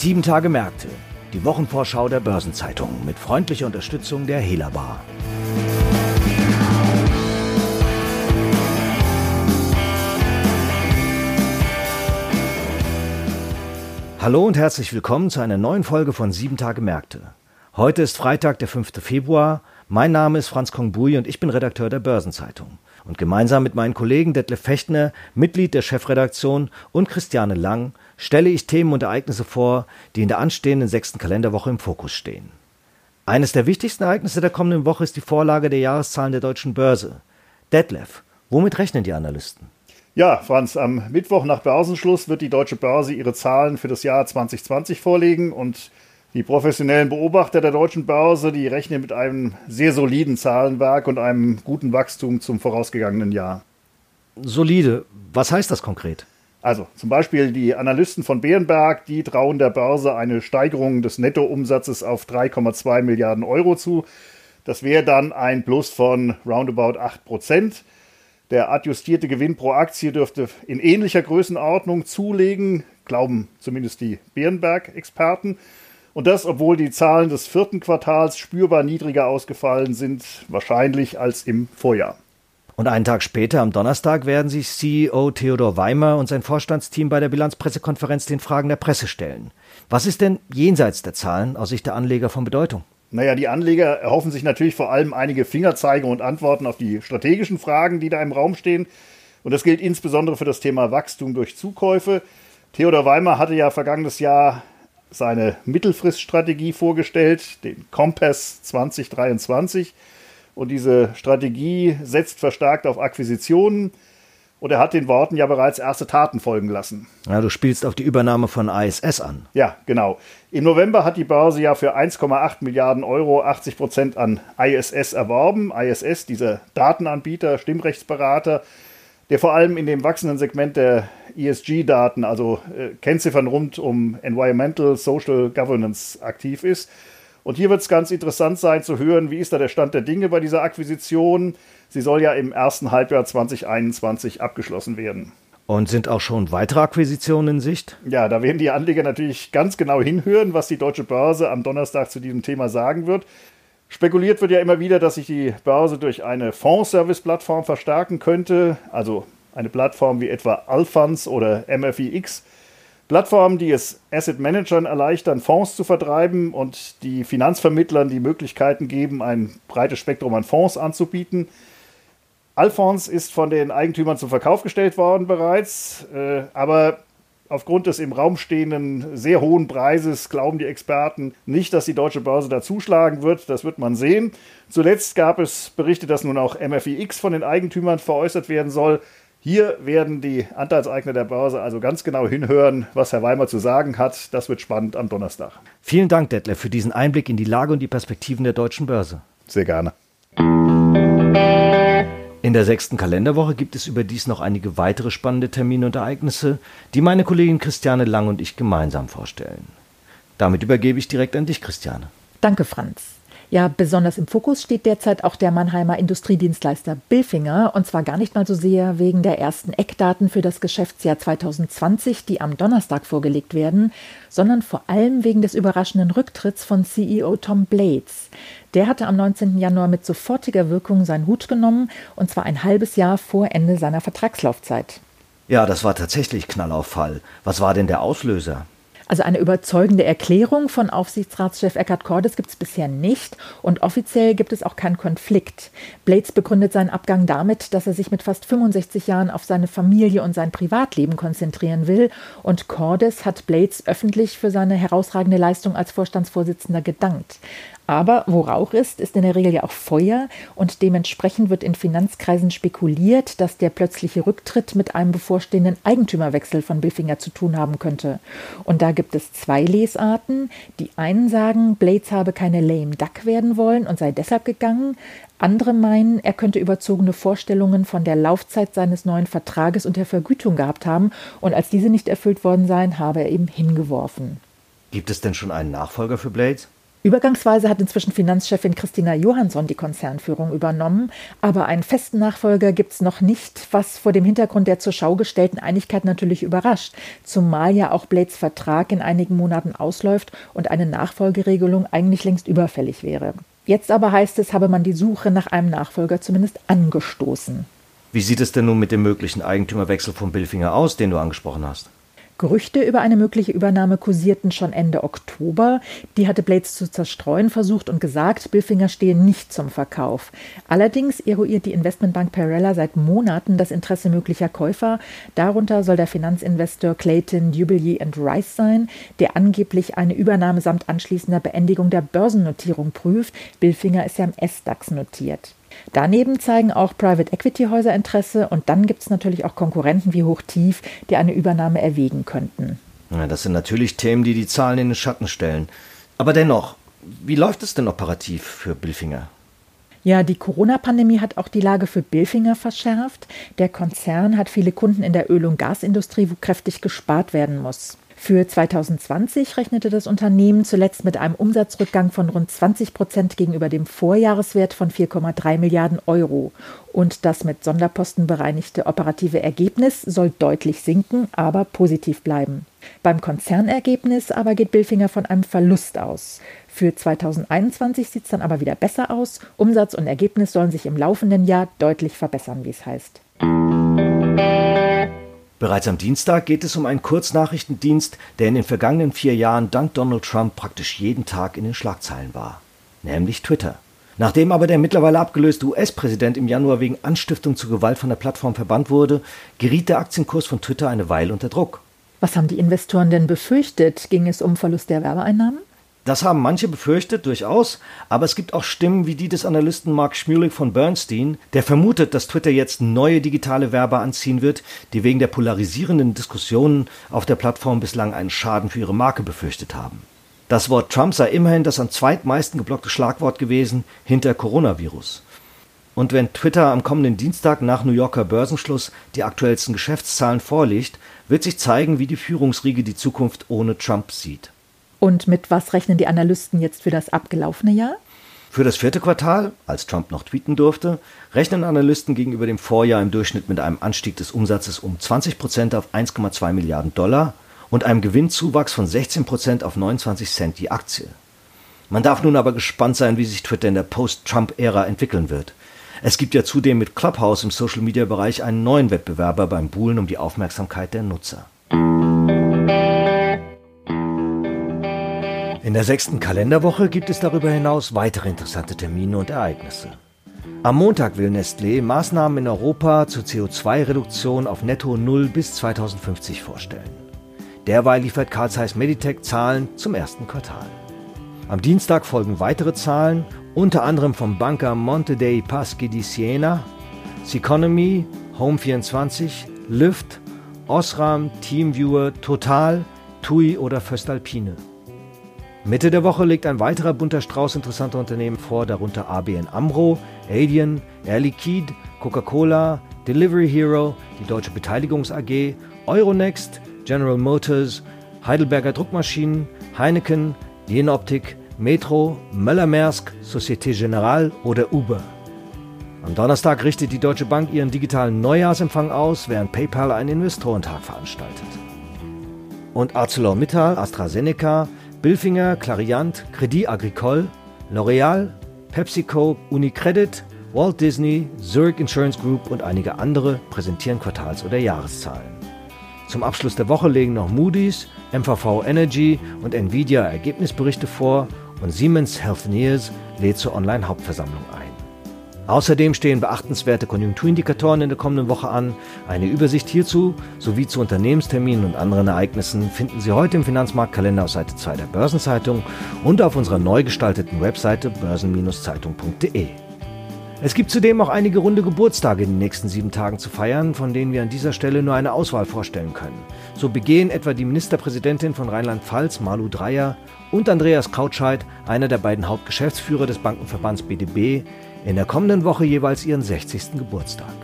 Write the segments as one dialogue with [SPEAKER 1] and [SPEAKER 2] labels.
[SPEAKER 1] Sieben Tage Märkte, die Wochenvorschau der Börsenzeitung mit freundlicher Unterstützung der Hela Bar. Hallo und herzlich willkommen zu einer neuen Folge von Sieben Tage Märkte. Heute ist Freitag, der 5. Februar. Mein Name ist Franz Kongbui und ich bin Redakteur der Börsenzeitung. Und gemeinsam mit meinen Kollegen Detlef Fechtner, Mitglied der Chefredaktion und Christiane Lang stelle ich Themen und Ereignisse vor, die in der anstehenden sechsten Kalenderwoche im Fokus stehen. Eines der wichtigsten Ereignisse der kommenden Woche ist die Vorlage der Jahreszahlen der deutschen Börse. Detlef, womit rechnen die Analysten?
[SPEAKER 2] Ja, Franz, am Mittwoch nach Börsenschluss wird die deutsche Börse ihre Zahlen für das Jahr 2020 vorlegen und die professionellen Beobachter der deutschen Börse, die rechnen mit einem sehr soliden Zahlenwerk und einem guten Wachstum zum vorausgegangenen Jahr.
[SPEAKER 1] Solide, was heißt das konkret?
[SPEAKER 2] Also zum Beispiel die Analysten von Bärenberg, die trauen der Börse eine Steigerung des Nettoumsatzes auf 3,2 Milliarden Euro zu. Das wäre dann ein Plus von roundabout 8 Prozent. Der adjustierte Gewinn pro Aktie dürfte in ähnlicher Größenordnung zulegen, glauben zumindest die Bärenberg-Experten. Und das, obwohl die Zahlen des vierten Quartals spürbar niedriger ausgefallen sind, wahrscheinlich als im Vorjahr.
[SPEAKER 1] Und einen Tag später, am Donnerstag, werden sich CEO Theodor Weimer und sein Vorstandsteam bei der Bilanzpressekonferenz den Fragen der Presse stellen. Was ist denn jenseits der Zahlen aus Sicht der Anleger von Bedeutung?
[SPEAKER 2] Naja, die Anleger erhoffen sich natürlich vor allem einige Fingerzeige und Antworten auf die strategischen Fragen, die da im Raum stehen. Und das gilt insbesondere für das Thema Wachstum durch Zukäufe. Theodor Weimer hatte ja vergangenes Jahr seine Mittelfriststrategie vorgestellt, den Kompass 2023. Und diese Strategie setzt verstärkt auf Akquisitionen. Und er hat den Worten ja bereits erste Taten folgen lassen.
[SPEAKER 1] Ja, du spielst auf die Übernahme von ISS an.
[SPEAKER 2] Ja, genau. Im November hat die Börse ja für 1,8 Milliarden Euro 80 Prozent an ISS erworben. ISS, dieser Datenanbieter, Stimmrechtsberater, der vor allem in dem wachsenden Segment der ESG-Daten, also äh, Kennziffern rund um Environmental, Social Governance aktiv ist. Und hier wird es ganz interessant sein zu hören, wie ist da der Stand der Dinge bei dieser Akquisition. Sie soll ja im ersten Halbjahr 2021 abgeschlossen werden.
[SPEAKER 1] Und sind auch schon weitere Akquisitionen in Sicht?
[SPEAKER 2] Ja, da werden die Anleger natürlich ganz genau hinhören, was die Deutsche Börse am Donnerstag zu diesem Thema sagen wird. Spekuliert wird ja immer wieder, dass sich die Börse durch eine Fondsservice-Plattform verstärken könnte, also eine Plattform wie etwa Alphans oder MFIX. Plattformen, die es Asset Managern erleichtern, Fonds zu vertreiben und die Finanzvermittlern die Möglichkeiten geben, ein breites Spektrum an Fonds anzubieten. Alphons ist von den Eigentümern zum Verkauf gestellt worden bereits, äh, aber Aufgrund des im Raum stehenden sehr hohen Preises glauben die Experten nicht, dass die deutsche Börse da zuschlagen wird. Das wird man sehen. Zuletzt gab es Berichte, dass nun auch MFIX von den Eigentümern veräußert werden soll. Hier werden die Anteilseigner der Börse also ganz genau hinhören, was Herr Weimer zu sagen hat. Das wird spannend am Donnerstag.
[SPEAKER 1] Vielen Dank, Detlef, für diesen Einblick in die Lage und die Perspektiven der deutschen Börse.
[SPEAKER 2] Sehr gerne.
[SPEAKER 1] In der sechsten Kalenderwoche gibt es überdies noch einige weitere spannende Termine und Ereignisse, die meine Kollegin Christiane Lang und ich gemeinsam vorstellen. Damit übergebe ich direkt an dich, Christiane.
[SPEAKER 3] Danke, Franz. Ja, besonders im Fokus steht derzeit auch der Mannheimer Industriedienstleister Bilfinger und zwar gar nicht mal so sehr wegen der ersten Eckdaten für das Geschäftsjahr 2020, die am Donnerstag vorgelegt werden, sondern vor allem wegen des überraschenden Rücktritts von CEO Tom Blades. Der hatte am 19. Januar mit sofortiger Wirkung seinen Hut genommen und zwar ein halbes Jahr vor Ende seiner Vertragslaufzeit.
[SPEAKER 1] Ja, das war tatsächlich Knallauffall. Was war denn der Auslöser?
[SPEAKER 3] Also eine überzeugende Erklärung von Aufsichtsratschef Eckhard Cordes gibt es bisher nicht und offiziell gibt es auch keinen Konflikt. Blades begründet seinen Abgang damit, dass er sich mit fast 65 Jahren auf seine Familie und sein Privatleben konzentrieren will und Cordes hat Blades öffentlich für seine herausragende Leistung als Vorstandsvorsitzender gedankt. Aber wo Rauch ist, ist in der Regel ja auch Feuer und dementsprechend wird in Finanzkreisen spekuliert, dass der plötzliche Rücktritt mit einem bevorstehenden Eigentümerwechsel von Bilfinger zu tun haben könnte. Und da gibt es zwei Lesarten. Die einen sagen, Blades habe keine lame duck werden wollen und sei deshalb gegangen. Andere meinen, er könnte überzogene Vorstellungen von der Laufzeit seines neuen Vertrages und der Vergütung gehabt haben und als diese nicht erfüllt worden seien, habe er eben hingeworfen.
[SPEAKER 1] Gibt es denn schon einen Nachfolger für Blades?
[SPEAKER 3] Übergangsweise hat inzwischen Finanzchefin Christina Johansson die Konzernführung übernommen, aber einen festen Nachfolger gibt es noch nicht, was vor dem Hintergrund der zur Schau gestellten Einigkeit natürlich überrascht, zumal ja auch Blades Vertrag in einigen Monaten ausläuft und eine Nachfolgeregelung eigentlich längst überfällig wäre. Jetzt aber heißt es, habe man die Suche nach einem Nachfolger zumindest angestoßen.
[SPEAKER 1] Wie sieht es denn nun mit dem möglichen Eigentümerwechsel von Billfinger aus, den du angesprochen hast?
[SPEAKER 3] Gerüchte über eine mögliche Übernahme kursierten schon Ende Oktober. Die hatte Blades zu zerstreuen versucht und gesagt, Billfinger stehe nicht zum Verkauf. Allerdings eruiert die Investmentbank Perella seit Monaten das Interesse möglicher Käufer. Darunter soll der Finanzinvestor Clayton Jubilee Rice sein, der angeblich eine Übernahme samt anschließender Beendigung der Börsennotierung prüft. Billfinger ist ja im S-DAX notiert. Daneben zeigen auch Private Equity Häuser Interesse und dann gibt es natürlich auch Konkurrenten wie Hochtief, die eine Übernahme erwägen könnten.
[SPEAKER 1] Ja, das sind natürlich Themen, die die Zahlen in den Schatten stellen. Aber dennoch, wie läuft es denn operativ für Billfinger?
[SPEAKER 3] Ja, die Corona-Pandemie hat auch die Lage für Billfinger verschärft. Der Konzern hat viele Kunden in der Öl- und Gasindustrie, wo kräftig gespart werden muss. Für 2020 rechnete das Unternehmen zuletzt mit einem Umsatzrückgang von rund 20 Prozent gegenüber dem Vorjahreswert von 4,3 Milliarden Euro. Und das mit Sonderposten bereinigte operative Ergebnis soll deutlich sinken, aber positiv bleiben. Beim Konzernergebnis aber geht Billfinger von einem Verlust aus. Für 2021 sieht es dann aber wieder besser aus. Umsatz und Ergebnis sollen sich im laufenden Jahr deutlich verbessern, wie es heißt.
[SPEAKER 1] Bereits am Dienstag geht es um einen Kurznachrichtendienst, der in den vergangenen vier Jahren dank Donald Trump praktisch jeden Tag in den Schlagzeilen war, nämlich Twitter. Nachdem aber der mittlerweile abgelöste US-Präsident im Januar wegen Anstiftung zu Gewalt von der Plattform verbannt wurde, geriet der Aktienkurs von Twitter eine Weile unter Druck.
[SPEAKER 3] Was haben die Investoren denn befürchtet? Ging es um Verlust der Werbeeinnahmen?
[SPEAKER 1] Das haben manche befürchtet, durchaus, aber es gibt auch Stimmen wie die des Analysten Mark Schmulik von Bernstein, der vermutet, dass Twitter jetzt neue digitale Werber anziehen wird, die wegen der polarisierenden Diskussionen auf der Plattform bislang einen Schaden für ihre Marke befürchtet haben. Das Wort Trump sei immerhin das am zweitmeisten geblockte Schlagwort gewesen hinter Coronavirus. Und wenn Twitter am kommenden Dienstag nach New Yorker Börsenschluss die aktuellsten Geschäftszahlen vorlegt, wird sich zeigen, wie die Führungsriege die Zukunft ohne Trump sieht.
[SPEAKER 3] Und mit was rechnen die Analysten jetzt für das abgelaufene Jahr?
[SPEAKER 1] Für das vierte Quartal, als Trump noch tweeten durfte, rechnen Analysten gegenüber dem Vorjahr im Durchschnitt mit einem Anstieg des Umsatzes um 20 Prozent auf 1,2 Milliarden Dollar und einem Gewinnzuwachs von 16 Prozent auf 29 Cent die Aktie. Man darf nun aber gespannt sein, wie sich Twitter in der Post-Trump-Ära entwickeln wird. Es gibt ja zudem mit Clubhouse im Social-Media-Bereich einen neuen Wettbewerber beim Buhlen um die Aufmerksamkeit der Nutzer. In der sechsten Kalenderwoche gibt es darüber hinaus weitere interessante Termine und Ereignisse. Am Montag will Nestlé Maßnahmen in Europa zur CO2-Reduktion auf Netto Null bis 2050 vorstellen. Derweil liefert Carl Zeiss Meditech Zahlen zum ersten Quartal. Am Dienstag folgen weitere Zahlen, unter anderem vom Banker Monte dei Paschi di Siena, Seconomy, Home24, Lyft, Osram, Teamviewer, Total, TUI oder Föstalpine. Mitte der Woche legt ein weiterer bunter Strauß interessanter Unternehmen vor, darunter ABN Amro, Adyen, Air Liquide, Coca-Cola, Delivery Hero, die Deutsche Beteiligungs AG, Euronext, General Motors, Heidelberger Druckmaschinen, Heineken, Jenoptik, Metro, Möller-Maersk, Societe Generale oder Uber. Am Donnerstag richtet die Deutsche Bank ihren digitalen Neujahrsempfang aus, während PayPal einen Investorentag veranstaltet. Und ArcelorMittal, AstraZeneca, Bilfinger, Clariant, Credit Agricole, L'Oreal, PepsiCo, Unicredit, Walt Disney, Zurich Insurance Group und einige andere präsentieren Quartals- oder Jahreszahlen. Zum Abschluss der Woche legen noch Moody's, MVV Energy und Nvidia Ergebnisberichte vor und Siemens Healthineers lädt zur Online-Hauptversammlung ein. Außerdem stehen beachtenswerte Konjunkturindikatoren in der kommenden Woche an. Eine Übersicht hierzu sowie zu Unternehmensterminen und anderen Ereignissen finden Sie heute im Finanzmarktkalender auf Seite 2 der Börsenzeitung und auf unserer neu gestalteten Webseite börsen-zeitung.de. Es gibt zudem auch einige runde Geburtstage in den nächsten sieben Tagen zu feiern, von denen wir an dieser Stelle nur eine Auswahl vorstellen können. So begehen etwa die Ministerpräsidentin von Rheinland-Pfalz, Malu Dreyer, und Andreas Krautscheid, einer der beiden Hauptgeschäftsführer des Bankenverbands BDB, in der kommenden Woche jeweils ihren 60. Geburtstag.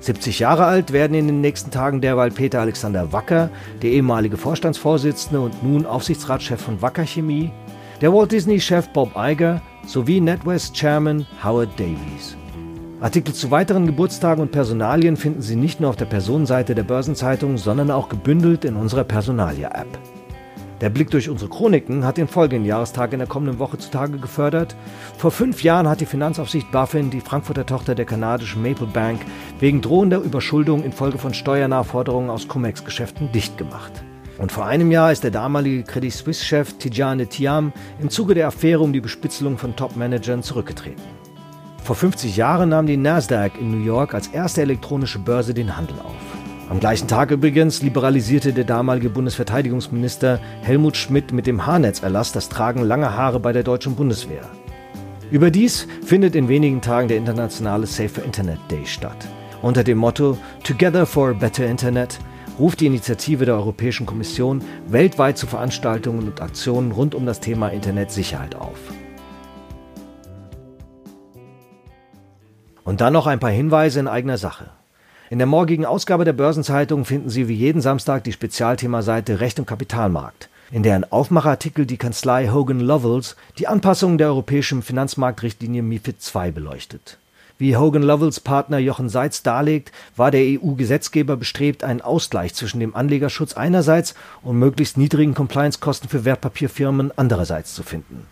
[SPEAKER 1] 70 Jahre alt werden in den nächsten Tagen derweil Peter Alexander Wacker, der ehemalige Vorstandsvorsitzende und nun Aufsichtsratschef von Wacker Chemie, der Walt Disney-Chef Bob Iger sowie NetWest-Chairman Howard Davies. Artikel zu weiteren Geburtstagen und Personalien finden Sie nicht nur auf der Personenseite der Börsenzeitung, sondern auch gebündelt in unserer Personalia-App. Der Blick durch unsere Chroniken hat den folgenden Jahrestag in der kommenden Woche zutage gefördert. Vor fünf Jahren hat die Finanzaufsicht BaFin die Frankfurter Tochter der kanadischen Maple Bank wegen drohender Überschuldung infolge von Steuernachforderungen aus Cum-Ex-Geschäften dicht gemacht. Und vor einem Jahr ist der damalige Credit Suisse-Chef Tidjane Thiam im Zuge der Affäre um die Bespitzelung von Top-Managern zurückgetreten. Vor 50 Jahren nahm die Nasdaq in New York als erste elektronische Börse den Handel auf. Am gleichen Tag übrigens liberalisierte der damalige Bundesverteidigungsminister Helmut Schmidt mit dem Haarnetzerlass das Tragen langer Haare bei der deutschen Bundeswehr. Überdies findet in wenigen Tagen der internationale Safer Internet Day statt. Unter dem Motto Together for a Better Internet ruft die Initiative der Europäischen Kommission weltweit zu Veranstaltungen und Aktionen rund um das Thema Internetsicherheit auf. Und dann noch ein paar Hinweise in eigener Sache. In der morgigen Ausgabe der Börsenzeitung finden Sie wie jeden Samstag die Spezialthemaseite Recht und Kapitalmarkt, in deren Aufmachartikel die Kanzlei Hogan Lovells die Anpassungen der europäischen Finanzmarktrichtlinie MIFID II beleuchtet. Wie Hogan Lovells Partner Jochen Seitz darlegt, war der EU-Gesetzgeber bestrebt, einen Ausgleich zwischen dem Anlegerschutz einerseits und möglichst niedrigen Compliance-Kosten für Wertpapierfirmen andererseits zu finden.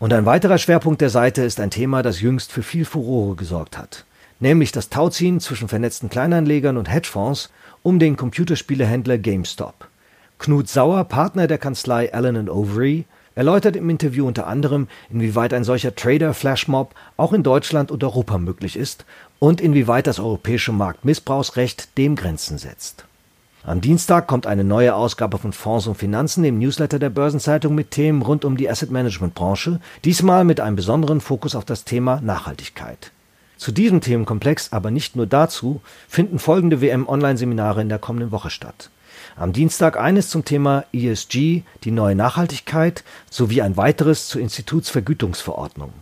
[SPEAKER 1] Und ein weiterer Schwerpunkt der Seite ist ein Thema, das jüngst für viel Furore gesorgt hat nämlich das Tauziehen zwischen vernetzten Kleinanlegern und Hedgefonds um den Computerspielehändler GameStop. Knut Sauer, Partner der Kanzlei Allen Overy, erläutert im Interview unter anderem, inwieweit ein solcher Trader-Flashmob auch in Deutschland und Europa möglich ist und inwieweit das europäische Marktmissbrauchsrecht dem Grenzen setzt. Am Dienstag kommt eine neue Ausgabe von Fonds und Finanzen im Newsletter der Börsenzeitung mit Themen rund um die Asset Management Branche, diesmal mit einem besonderen Fokus auf das Thema Nachhaltigkeit. Zu diesem Themenkomplex, aber nicht nur dazu, finden folgende WM-Online-Seminare in der kommenden Woche statt. Am Dienstag eines zum Thema ESG, die neue Nachhaltigkeit, sowie ein weiteres zur Institutsvergütungsverordnung.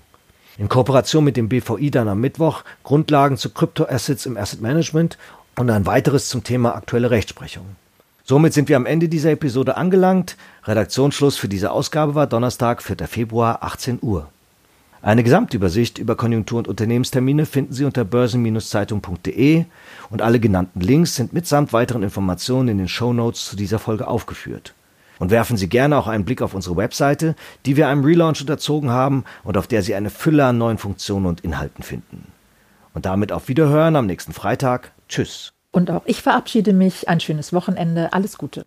[SPEAKER 1] In Kooperation mit dem BVI dann am Mittwoch Grundlagen zu Kryptoassets im Asset Management und ein weiteres zum Thema aktuelle Rechtsprechung. Somit sind wir am Ende dieser Episode angelangt. Redaktionsschluss für diese Ausgabe war Donnerstag, 4. Februar, 18 Uhr. Eine Gesamtübersicht über Konjunktur- und Unternehmenstermine finden Sie unter börsen-zeitung.de und alle genannten Links sind mitsamt weiteren Informationen in den Show Notes zu dieser Folge aufgeführt. Und werfen Sie gerne auch einen Blick auf unsere Webseite, die wir einem Relaunch unterzogen haben und auf der Sie eine Fülle an neuen Funktionen und Inhalten finden. Und damit auf Wiederhören am nächsten Freitag. Tschüss.
[SPEAKER 3] Und auch ich verabschiede mich. Ein schönes Wochenende. Alles Gute.